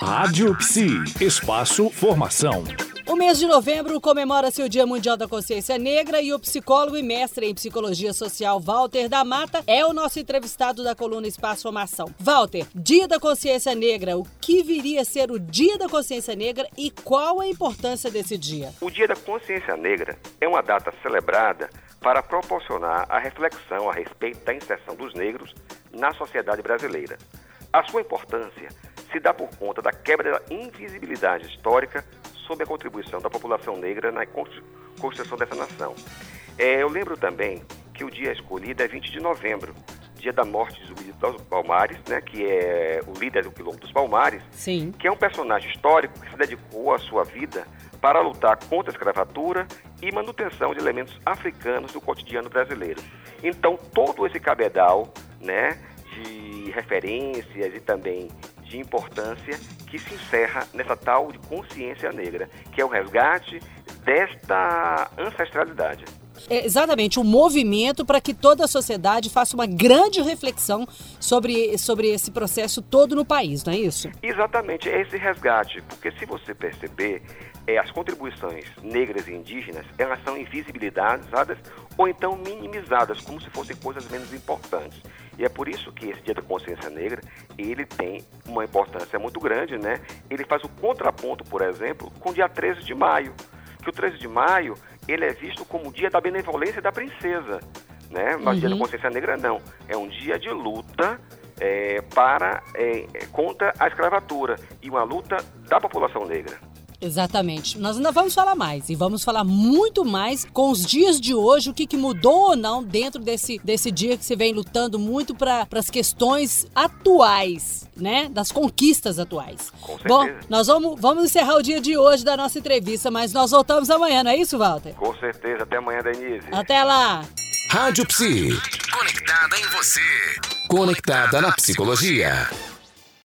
Rádio Psi, espaço formação. O mês de novembro comemora-se o Dia Mundial da Consciência Negra e o psicólogo e mestre em psicologia social Walter da Mata é o nosso entrevistado da coluna Espaço Formação. Walter, Dia da Consciência Negra, o que viria a ser o Dia da Consciência Negra e qual a importância desse dia? O Dia da Consciência Negra é uma data celebrada para proporcionar a reflexão a respeito da inserção dos negros na sociedade brasileira. A sua importância se dá por conta da quebra da invisibilidade histórica sobre a contribuição da população negra na construção dessa nação. É, eu lembro também que o dia escolhido é 20 de novembro, dia da morte de Zumbi dos Palmares, né, que é o líder do Quilombo dos Palmares, Sim. que é um personagem histórico que se dedicou a sua vida para lutar contra a escravatura e manutenção de elementos africanos do cotidiano brasileiro. Então, todo esse cabedal né, de referências e também de importância que se encerra nessa tal de consciência negra, que é o resgate desta ancestralidade. É exatamente, um movimento para que toda a sociedade faça uma grande reflexão sobre, sobre esse processo todo no país, não é isso? Exatamente, é esse resgate, porque se você perceber, é, as contribuições negras e indígenas, elas são invisibilizadas ou então minimizadas, como se fossem coisas menos importantes. E é por isso que esse Dia da Consciência Negra, ele tem uma importância muito grande, né? Ele faz o contraponto, por exemplo, com o dia 13 de maio, que o 13 de maio, ele é visto como o dia da benevolência da princesa, né? Mas uhum. Dia da. Consciência Negra não, é um dia de luta é, para é, contra a escravatura e uma luta da população negra. Exatamente. Nós ainda vamos falar mais e vamos falar muito mais com os dias de hoje, o que, que mudou ou não dentro desse, desse dia que você vem lutando muito para as questões atuais, né? Das conquistas atuais. Com Bom, nós vamos, vamos encerrar o dia de hoje da nossa entrevista, mas nós voltamos amanhã, não é isso, Walter? Com certeza. Até amanhã, Denise. Até lá. Rádio Psi. Conectada em você. Conectada na psicologia.